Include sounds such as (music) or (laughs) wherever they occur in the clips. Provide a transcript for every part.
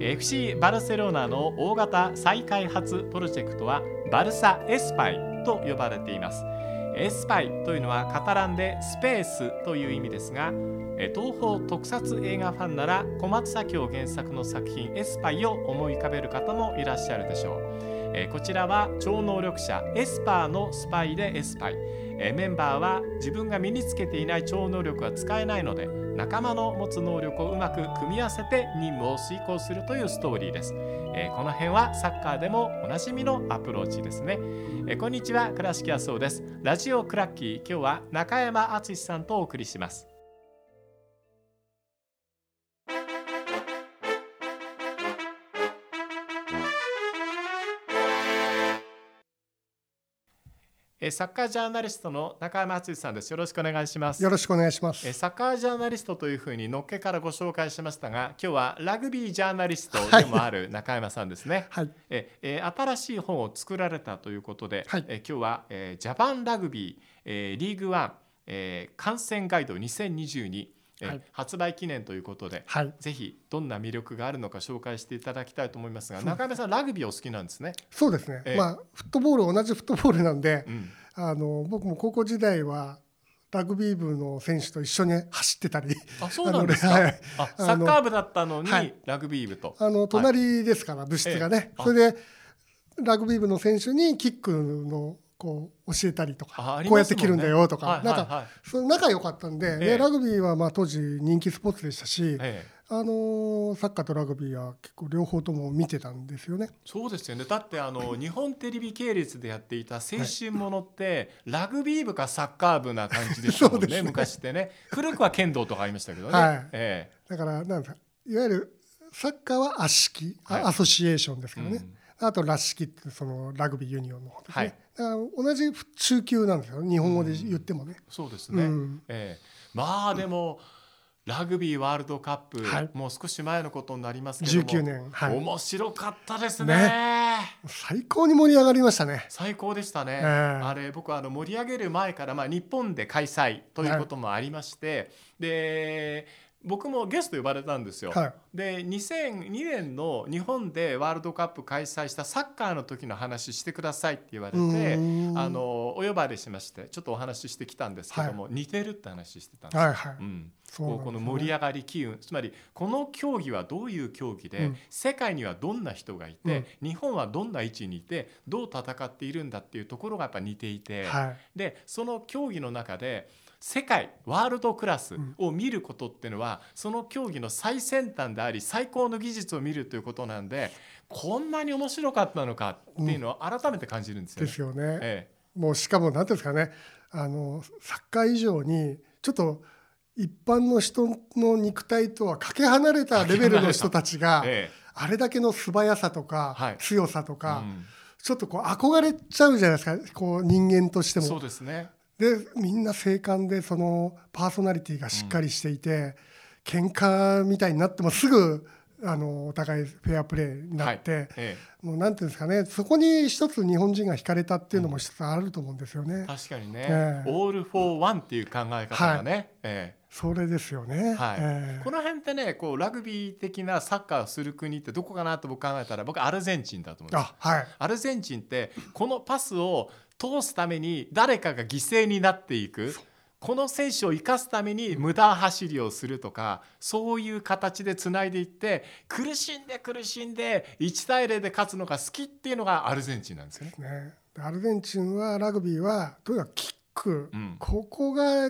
FC バルセロナの大型再開発プロジェクトはバルサ Espai と呼ばれています。 Espai というのはカタランでスペースという意味ですが東宝特撮映画ファンなら小松左京原作の作品エスパイを思い浮かべる方もいらっしゃるでしょう。こちらは超能力者エスパーのスパイでエスパイ。メンバーは自分が身につけていない超能力は使えないので仲間の持つ能力をうまく組み合わせて任務を遂行するというストーリーです、えー、この辺はサッカーでもおなじみのアプローチですね、えー、こんにちは。倉敷康夫です。ラジオクラッキー。今日は中山敦さんとお送りします。サッカージャーナリストの中山敦さんです。よろしくお願いします。よろしくお願いします。サッカージャーナリストというふうにのっけからご紹介しましたが、今日はラグビージャーナリストでもある中山さんですね。はい、ええ新しい本を作られたということで、はい、え今日は、えジャパンラグビー、えリーグワン、え観戦ガイド2022はい、発売記念ということで、はい、ぜひどんな魅力があるのか紹介していただきたいと思いますが中山さんラグビーお好きなんですね。そうですね、えー、まあ、フットボール同じフットボールなんで、うん、あの僕も高校時代はラグビー部の選手と一緒に走ってたりあそうなんですか、はい、サッカー部だったのに、ラグビー部と。あの隣ですから、部室がね、えー、それでラグビー部の選手にキックのこう教えたりとか、こうやって切るんだよとか、なんか、その仲良かったんで、でラグビーはまあ当時人気スポーツでしたし、あのサッカーとラグビーは結構両方とも見てたんですよね。そうですよね。だってあの日本テレビ系列でやっていた青春ものって、ラグビー部かサッカー部な感じでしたもんね。(laughs) ね昔ってね。古くは剣道とかありましたけどね。はい、ええ、だからなんかいわゆるサッカーは圧式、はい、アソシエーションですからね。うんあとラッシキってそのラグビーユニオンの方ですね、はい、同じ中級なんですよ日本語で言ってもね、うん、そうですね、うん、えー、まあでも、ラグビーワールドカップ、はい、もう少し前のことになりますけども19年、はい、面白かったですね、ね、最高に盛り上がりましたね。最高でしたね、えー、あれ僕あの盛り上げる前から、まあ、日本で開催ということもありまして、はい、で僕もゲスト呼ばれたんですよ。はい、で2002年の日本でワールドカップ開催したサッカーの時の話してくださいって言われてあのお呼ばれしましてちょっとお話ししてきたんですけども、はい、似てるって話してたんですよ。はいはい、うん。ここの盛り上がり機運つまりこの競技はどういう競技で、うん、世界にはどんな人がいて、うん、日本はどんな位置にいてどう戦っているんだっていうところがやっぱ似ていて、はい、でその競技の中で世界ワールドクラスを見ることっていうのは、その競技の最先端であり最高の技術を見るということなんでこんなに面白かったのかっていうのを改めて感じるんですよね。ですよね。ええ、もうしかも何ていうんですかねあのサッカー以上にちょっと一般の人の肉体とはかけ離れた。レベルの人たちが、ええ、あれだけの素早さとか、はい、強さとか、うん、ちょっとこう憧れちゃうじゃないですかこう人間としても。そうですねでみんな精悍でそのパーソナリティがしっかりしていて、うん、喧嘩みたいになってもすぐあのお互いフェアプレーになって、はい。ええ、もうなんていうんですかねそこに一つ日本人が惹かれたっていうのも一つあると思うんですよね。確かにね、えー、 all for one っていう考え方がね、はい、えーそれですよね、はい。えー、この辺ってねこうラグビー的なサッカーをする国ってどこかなと僕考えたら僕アルゼンチンだと思うんですあ、はい、アルゼンチンってこのパスを通すために誰かが犠牲になっていく。この選手を生かすために無駄走りをするとかそういう形でつないでいって苦しんで苦しんで1対0で勝つのが好きっていうのがアルゼンチンなんですよね。ね。アルゼンチンはラグビーはとにかくキック、うん、ここがや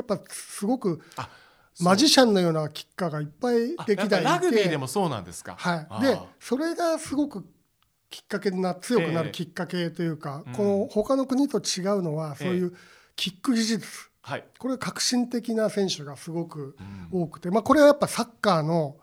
っぱすごくマジシャンのようなキッカーがいっぱい歴代いて。ラグビーでもそうなんですか。はい、でそれがすごくきっかけな強くなるきっかけというか、えー、この他の国と違うのは、そういうキック技術、はい、これ革新的な選手がすごく多くて、まあ、これはやっぱサッカーの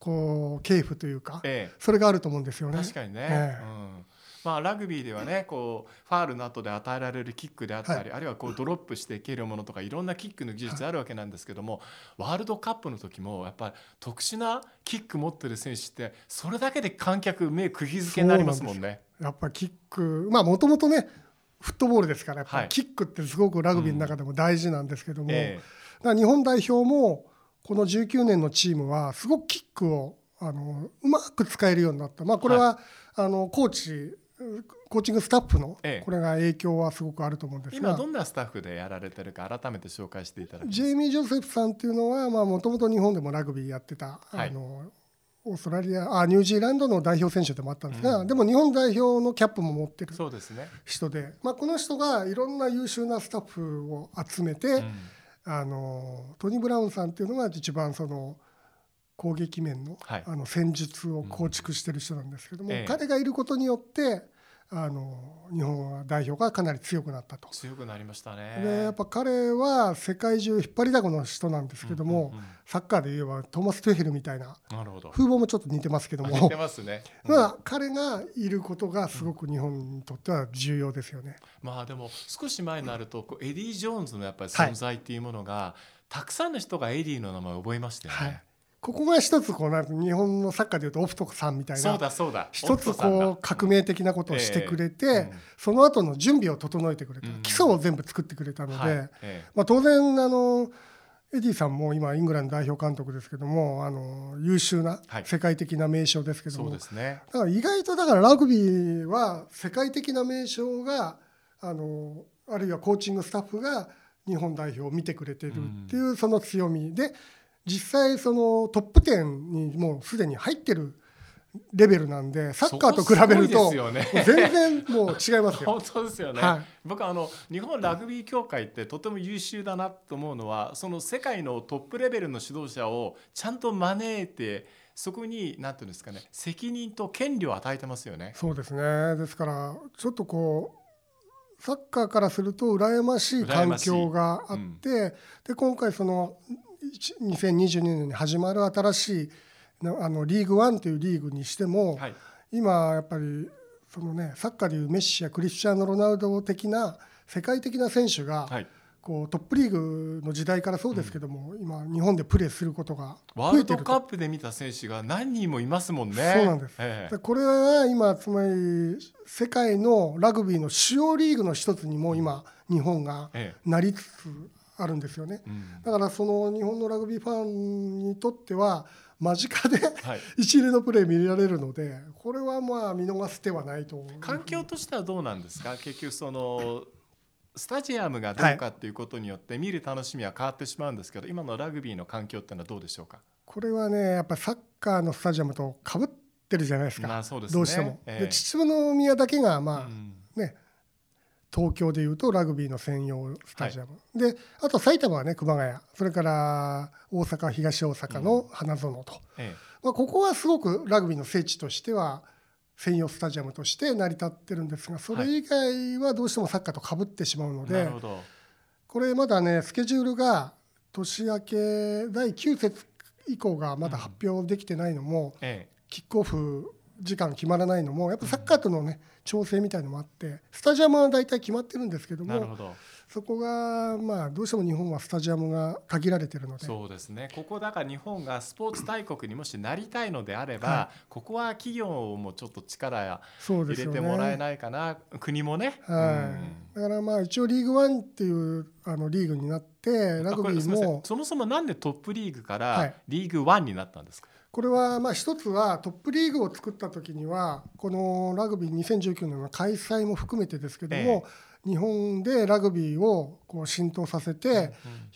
こう系譜というか、えー、それがあると思うんですよね。確かにね、えーうんまあ、ラグビーではねこうファールの後で与えられるキックであったり、はい、あるいはこうドロップして蹴るものとかいろんなキックの技術あるわけなんですけども、ワールドカップの時もやっぱり特殊なキック持ってる選手ってそれだけで観客目釘付けになりますもんね。やっぱキックまあもともとねフットボールですからやっぱキックってすごくラグビーの中でも大事なんですけども、うん。えー、日本代表もこの19年のチームはすごくキックをあのうまく使えるようになった、まあ、これは、はい、あのコーチコーチングスタッフのこれが影響はすごくあると思うんですが、今どんなスタッフでやられてるか改めて紹介していただきジェイミー・ジョセフさんっていうのはもともと日本でもラグビーやってた、はい、あのオーストラリアあニュージーランドの代表選手でもあったんですが、うん、でも日本代表のキャップも持ってる人で、ね、まあ、この人がいろんな優秀なスタッフを集めて、うん、あのトニー・ブラウンさんっていうのが一番その攻撃面の,、あの戦術を構築してる人なんですけども、うん。彼がいることによってあの日本代表がかなり強くなったと。強くなりましたね。でやっぱ彼は世界中引っ張りだこの人なんですけども、サッカーで言えばトーマス・トゥヘルみたいななるほど。風貌もちょっと似てますけども似てますね、うん、まあ彼がいることがすごく日本にとっては重要ですよね、うん、まあでも少し前になるとエディ・ジョーンズのやっぱり存在っていうものが、はい、たくさんの人がエディの名前を覚えましたよね、はいここが一つこうなんか日本のサッカーでいうとオフトさんみたいな一つこう革命的なことをしてくれて、その後の準備を整えてくれた、基礎を全部作ってくれたので、まあ、当然あのエディさんも今イングランド代表監督ですけどもあの優秀な世界的な名将ですけども、だから意外とだからラグビーは世界的な名将があのあるいはコーチングスタッフが日本代表を見てくれてるっていうその強みで実際そのトップ10にもうすでに入ってるレベルなんでサッカーと比べると全然もう違いますよ。(laughs) 本当ですよね。はい、僕あの日本ラグビー協会ってとても優秀だなと思うのはその世界のトップレベルの指導者をちゃんと招いてそこに何ていうんですかね責任と権利を与えてますよね。そうですね。ですからちょっとこうサッカーからすると羨ましい環境があって、うん、で今回その2022年に始まる新しいあのリーグワンというリーグにしても、はい、今やっぱりそのねサッカーでいうメッシやクリスチャーノ・ロナウド的な世界的な選手が、はい、こうトップリーグの時代からそうですけども、うん、今日本でプレーすることがワールドカップで見た選手が何人もいますもんね。そうなんです。ええ、これは今つまり世界のラグビーの主要リーグの一つにも今日本がなりつつあるんですよね、うん、だからその日本のラグビーファンにとっては間近で、はい、(laughs) 一流のプレー見られるのでこれはまあ見逃す手はないと環境としてはどうなんですか？結局そのスタジアムがどうかっていうことによって見る楽しみは変わってしまうんですけど、今のラグビーの環境っていうのはどうでしょうか？これはねやっぱサッカーのスタジアムとかぶってるじゃないですか、まあすね、どうしても。えー、で秩父宮だけがまあ、うん。ね東京でいうとラグビーの専用スタジアム、はい、であと埼玉はね熊谷。それから大阪東大阪の花園と、うんええ、まあ、ここはすごくラグビーの聖地としては専用スタジアムとして成り立ってるんですがそれ以外はどうしてもサッカーとかぶってしまうので、はい、これまだねスケジュールが年明け第9節以降がまだ発表できてないのも、うんえ、キックオフ時間決まらないのもやっぱサッカーとのね調整みたいのもあってスタジアムは大体決まってるんですけどもそこがまあどうしても日本はスタジアムが限られてるので。そうですね。ここだから日本がスポーツ大国にもしなりたいのであれば、はい、ここは企業もちょっと力入れてもらえないかな、ね、国もね、はい、だからまあ一応リーグワンっていうあのリーグになってラグビーもそもそもなんでトップリーグからリーグワンになったんですか、はいこれはまあ一つはトップリーグを作った時にはこのラグビー2019年の開催も含めてですけども、日本でラグビーをこう浸透させて、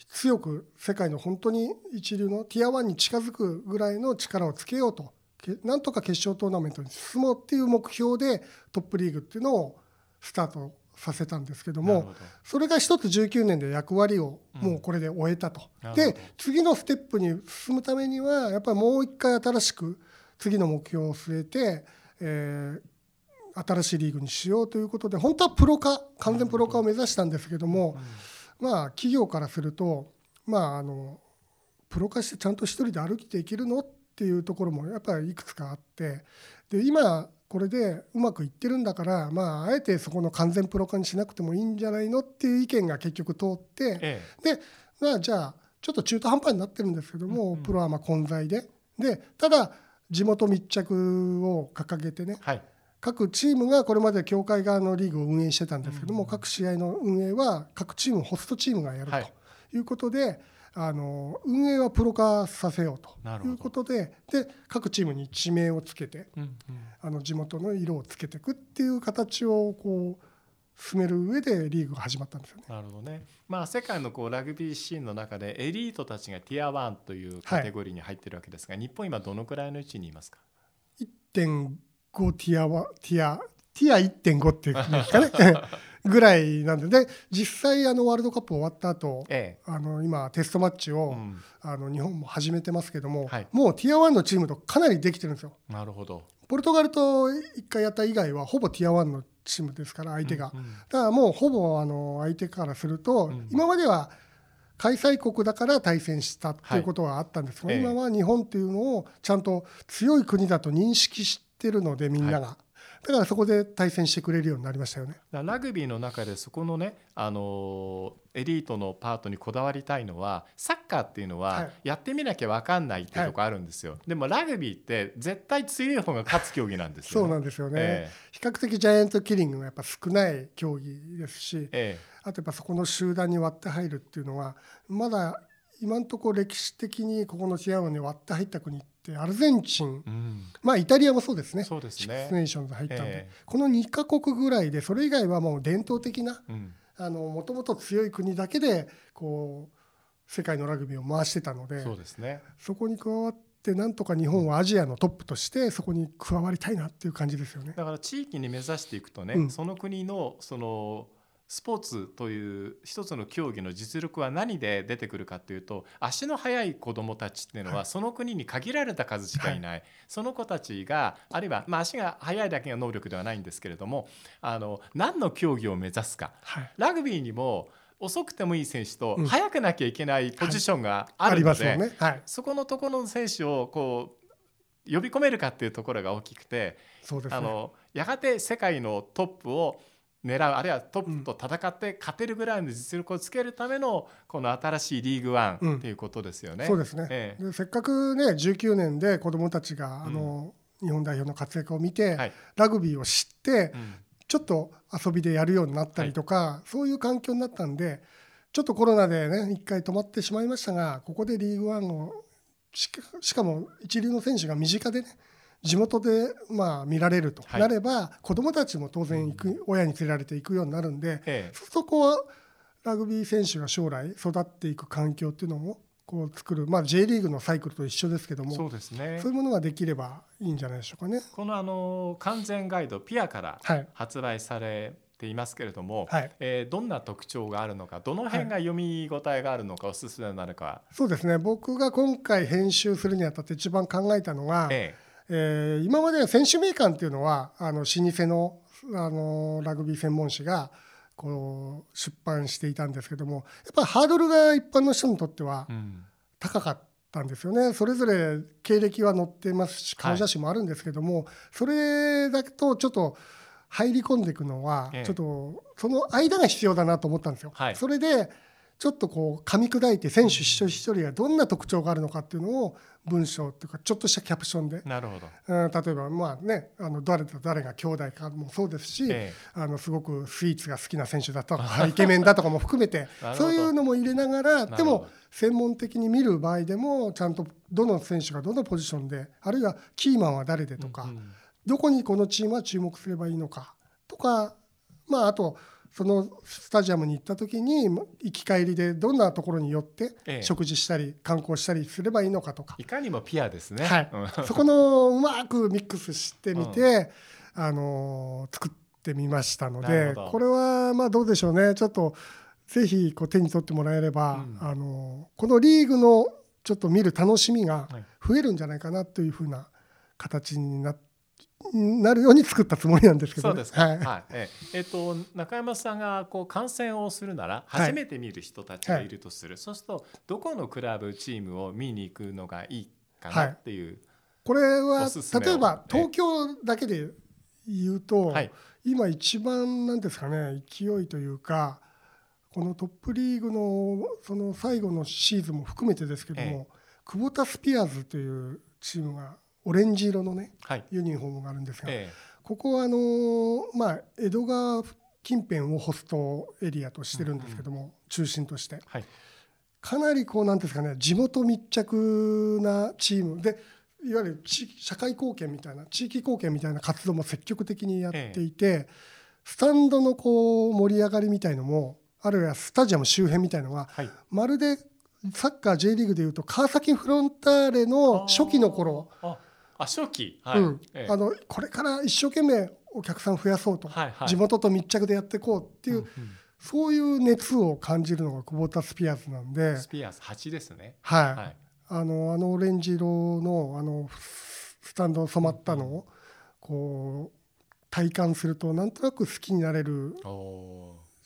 強く世界の本当に一流のティアワンに近づくぐらいの力をつけようとなんとか決勝トーナメントに進もうっていう目標でトップリーグっていうのをスタートさせたんですけどもそれが一つ19年で役割をもうこれで終えたと。で次のステップに進むためにはやっぱりもう一回新しく次の目標を据えて、えー、新しいリーグにしようということで本当はプロ化完全プロ化を目指したんですけども、まあ企業からするとまああのプロ化してちゃんと一人で歩いていけるのっていうところもやっぱりいくつかあってで今これでうまくいってるんだからまああえてそこの完全プロ化にしなくてもいいんじゃないのっていう意見が結局通って、ええ、でまあじゃあちょっと中途半端になってるんですけども、うんうん、プロはまあ混在で。でただ地元密着を掲げてね、はい、各チームがこれまで協会側のリーグを運営してたんですけども、各試合の運営は各チームホストチームがやるということで、あの運営はプロ化させようということでで各チームに地名をつけて、うんうん、あの地元の色をつけていくっていう形をこう進める上でリーグが始まったんですよね。なるほどね。まあ世界のこうラグビーシーンの中でエリートたちがティア1というカテゴリーに入ってるわけですが、はい、日本今どのくらいの位置にいますか？1.5ティアはティアティア1.5っていうんですかね。(laughs) ぐらいなんで。で実際あのワールドカップ終わった後、ええ、あの今テストマッチを、うん、あの日本も始めてますけども、はい、もうティア1のチームとかなりできてるんですよ。なるほど。ポルトガルと1回やった以外はほぼティア1のチームですから相手が、うんうん、だからもうほぼあの相手からすると、うん、今までは開催国だから対戦したということはあったんですが、はい、今は日本っていうのをちゃんと強い国だと認識してるのでみんなが。はいだからそこで対戦してくれるようになりましたよね。ラグビーの中でそこのね、あのエリートのパートにこだわりたいのはサッカーっていうのはやってみなきゃ分かんないっていうとこあるんですよ、はい、でもラグビーって絶対強い方が勝つ競技なんですよ、ね、そうなんですよね、えー、比較的ジャイアントキリングがやっぱ少ない競技ですし、えー、あとやっぱそこの集団に割って入るっていうのはまだ今のところ歴史的にここのチアムに割って入った国ってアルゼンチン、うん、まあイタリアもそうですね。そうですね。シックスネーションズ入ったんで、えー、この2か国ぐらいでそれ以外はもう伝統的なもともと強い国だけでこう世界のラグビーを回してたのでそうですね。そこに加わってなんとか日本はアジアのトップとしてそこに加わりたいなっていう感じですよね。だから地域に目指していくとね、うん、その国のそのスポーツという一つの競技の実力は何で出てくるかというと足の速い子どもたちっていうのはその国に限られた数しかいない、はい、その子たちがあるいは、まあ、足が速いだけが能力ではないんですけれどもあの何の競技を目指すか、はい、ラグビーにも遅くてもいい選手と速くなきゃいけないポジションがあるので、ね。はい、そこのところの選手をこう呼び込めるかっていうところが大きくて、ね、あのやがて世界のトップを狙うあるいはトップと戦って勝てるぐらいの実力をつけるためのこの新しいリーグワンっていうことですよね。うん、そうですね、ええ、でせっかくね19年で子どもたちがあの、日本代表の活躍を見て、はい、ラグビーを知って、うん、ちょっと遊びでやるようになったりとか、はい、そういう環境になったんでちょっとコロナでね一回止まってしまいましたがここでリーグワンをしかも一流の選手が身近でね地元でまあ見られると。なれば、はい、子どもたちも当然行く、親に連れられていくようになるんで、ええ、そこはラグビー選手が将来育っていく環境っていうのもこう作る、まあ、J リーグのサイクルと一緒ですけどもそうですね。そういうものができればいいんじゃないでしょうかね。このあの完全ガイドピアから発売されていますけれども、はい、えー、どんな特徴があるのかどの辺が読み応えがあるのか、おすすめになるかそうですね。僕が今回編集するにあたって一番考えたのが、えええー、今までは選手名鑑っていうのはあの老舗のあのラグビー専門誌がこう出版していたんですけどもやっぱハードルが一般の人にとっては高かったんですよね、うん、それぞれ経歴は載ってますし顔写真もあるんですけども、はい、それだとちょっと入り込んでいくのはちょっとその間が必要だなと思ったんですよ。はい、それでちょっとこう噛み砕いて選手一人一人がどんな特徴があるのかっていうのを文章っていうかちょっとしたキャプションで。なるほど、うん、例えばまあねあの誰と誰が兄弟かもそうですし、ええ、あのすごくスイーツが好きな選手だとか (laughs) イケメンだとかも含めてそういうのも入れながらでも専門的に見る場合でもちゃんとどの選手がどのポジションであるいはキーマンは誰でとか、うんうん、どこにこのチームは注目すればいいのかとかまああとそのスタジアムに行った時に行き帰りでどんなところに寄って食事したり観光したりすればいいのかとか、いかにもピアですね、はい、(laughs) そこのうまくミックスしてみて、うん、あの作ってみましたのでこれはまあどうでしょうね。ちょっとぜひこう手に取ってもらえれば、うん、あのこのリーグのちょっと見る楽しみが増えるんじゃないかなというふうな形になってなるように作ったつもりなんですけど、ね、そうですはい、はい、ええ。ー、と中山さんがこう観戦をするなら初めて見る人たちがいるとする、はい、そうするとどこのクラブチームを見に行くのがいいかなっていう、はい、これは例えば東京だけで言うと、はい、今一番なんですかね勢いというかこのトップリーグのその最後のシーズンも含めてですけども、え久保田スピアーズというチームがオレンジ色のね、はい、ユニフォームがあるんですが、えここはあのまあ、江戸川近辺をホストエリアとしてるんですけども、うんうん、中心として、はい、かなりこうなんですかね地元密着なチーム。でいわゆる社会貢献みたいな地域貢献みたいな活動も積極的にやっていて、ええ、スタンドのこう盛り上がりみたいのもあるいはスタジアム周辺みたいのが、はい、まるでサッカー J リーグでいうと川崎フロンターレの初期の頃あ初期、はい、うんええ、あのこれから一生懸命お客さん増やそうと、はいはい、地元と密着でやっていこうっていう、うんうん、そういう熱を感じるのが久保田スピアーズなんで。スピアーズ8ですね。はい、はい。あのあのオレンジ色のあのスタンド染まったのをこう体感するとなんとなく好きになれる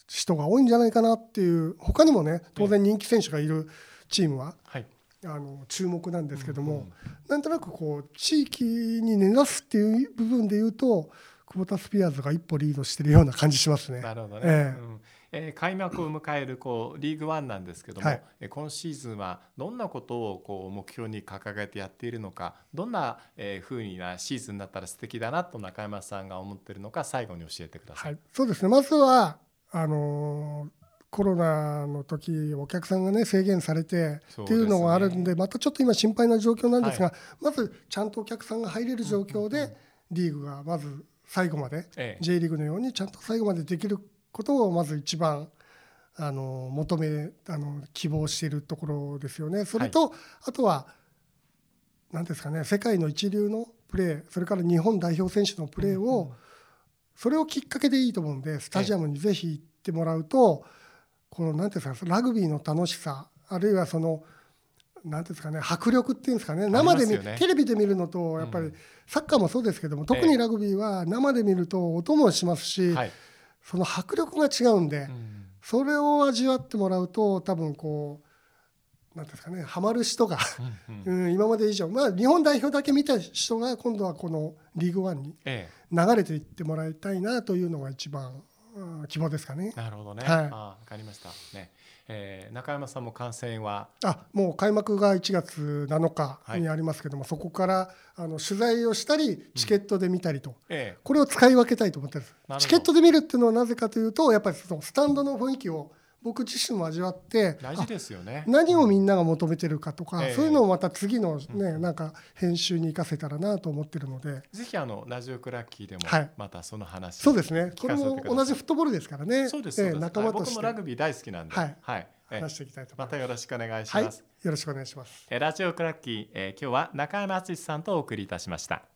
人が多いんじゃないかなっていう他にもね当然人気選手がいるチームは、はい、あの注目なんですけども、うなんとなくこう地域に根ざすっていう部分で言うと久保田スピアーズが一歩リードしてるような感じしますね。なるほどね、えーうん。えー、開幕を迎えるこうリーグワンなんですけども、はい、今シーズンはどんなことをこう目標に掲げてやっているのかどんな、えー、風なシーズンだったら素敵だなと中山さんが思っているのか最後に教えてください。はい、そうですね。まずはあのーコロナの時お客さんがね制限されてっていうのがあるんでまたちょっと今心配な状況なんですが、まずちゃんとお客さんが入れる状況でリーグがまず最後まで J リーグのようにちゃんと最後までできることをまず一番あの求めあの希望しているところですよね。それと、あとは何ですかね世界の一流のプレーそれから日本代表選手のプレーを、それをきっかけでいいと思うんでスタジアムにぜひ行ってもらうと、この何ていうんですかラグビーの楽しさあるいはその何ていうんですかね迫力っていうんですかね生で見、ね、テレビで見るのとやっぱり、サッカーもそうですけども特にラグビーは生で見ると音もしますし、その迫力が違うんで、それを味わってもらうと多分こうなんですかねハマる人が (laughs) うん、今まで以上まあ日本代表だけ見た人が今度はこのリーグワンに流れていってもらいたいなというのが一番希望ですかね。なるほどね。はい、あわかりました。ね。えー、中山さんも観戦は？あもう開幕が1月7日にありますけども、はい、そこからあの取材をしたりチケットで見たりと、うんええ、これを使い分けたいと思ってるんですチケットで見るっていうのはなぜかというとやっぱりそのスタンドの雰囲気を僕自身も味わって大事ですよね。何をみんなが求めてるかとか、うん、そういうのをまた次のね、うん、なんか編集に生かせたらなと思ってるので。ぜひあのラジオクラッキーでもまたその話、はい、そうですね。これも同じフットボールですからね。そうです、えー、仲間として、僕もラグビー大好きなんで、はい、はい。話していきたいとまたよろしくお願いします、はい、よろしくお願いします。ラジオクラッキー、えー、今日は中山敦さんとお送りいたしました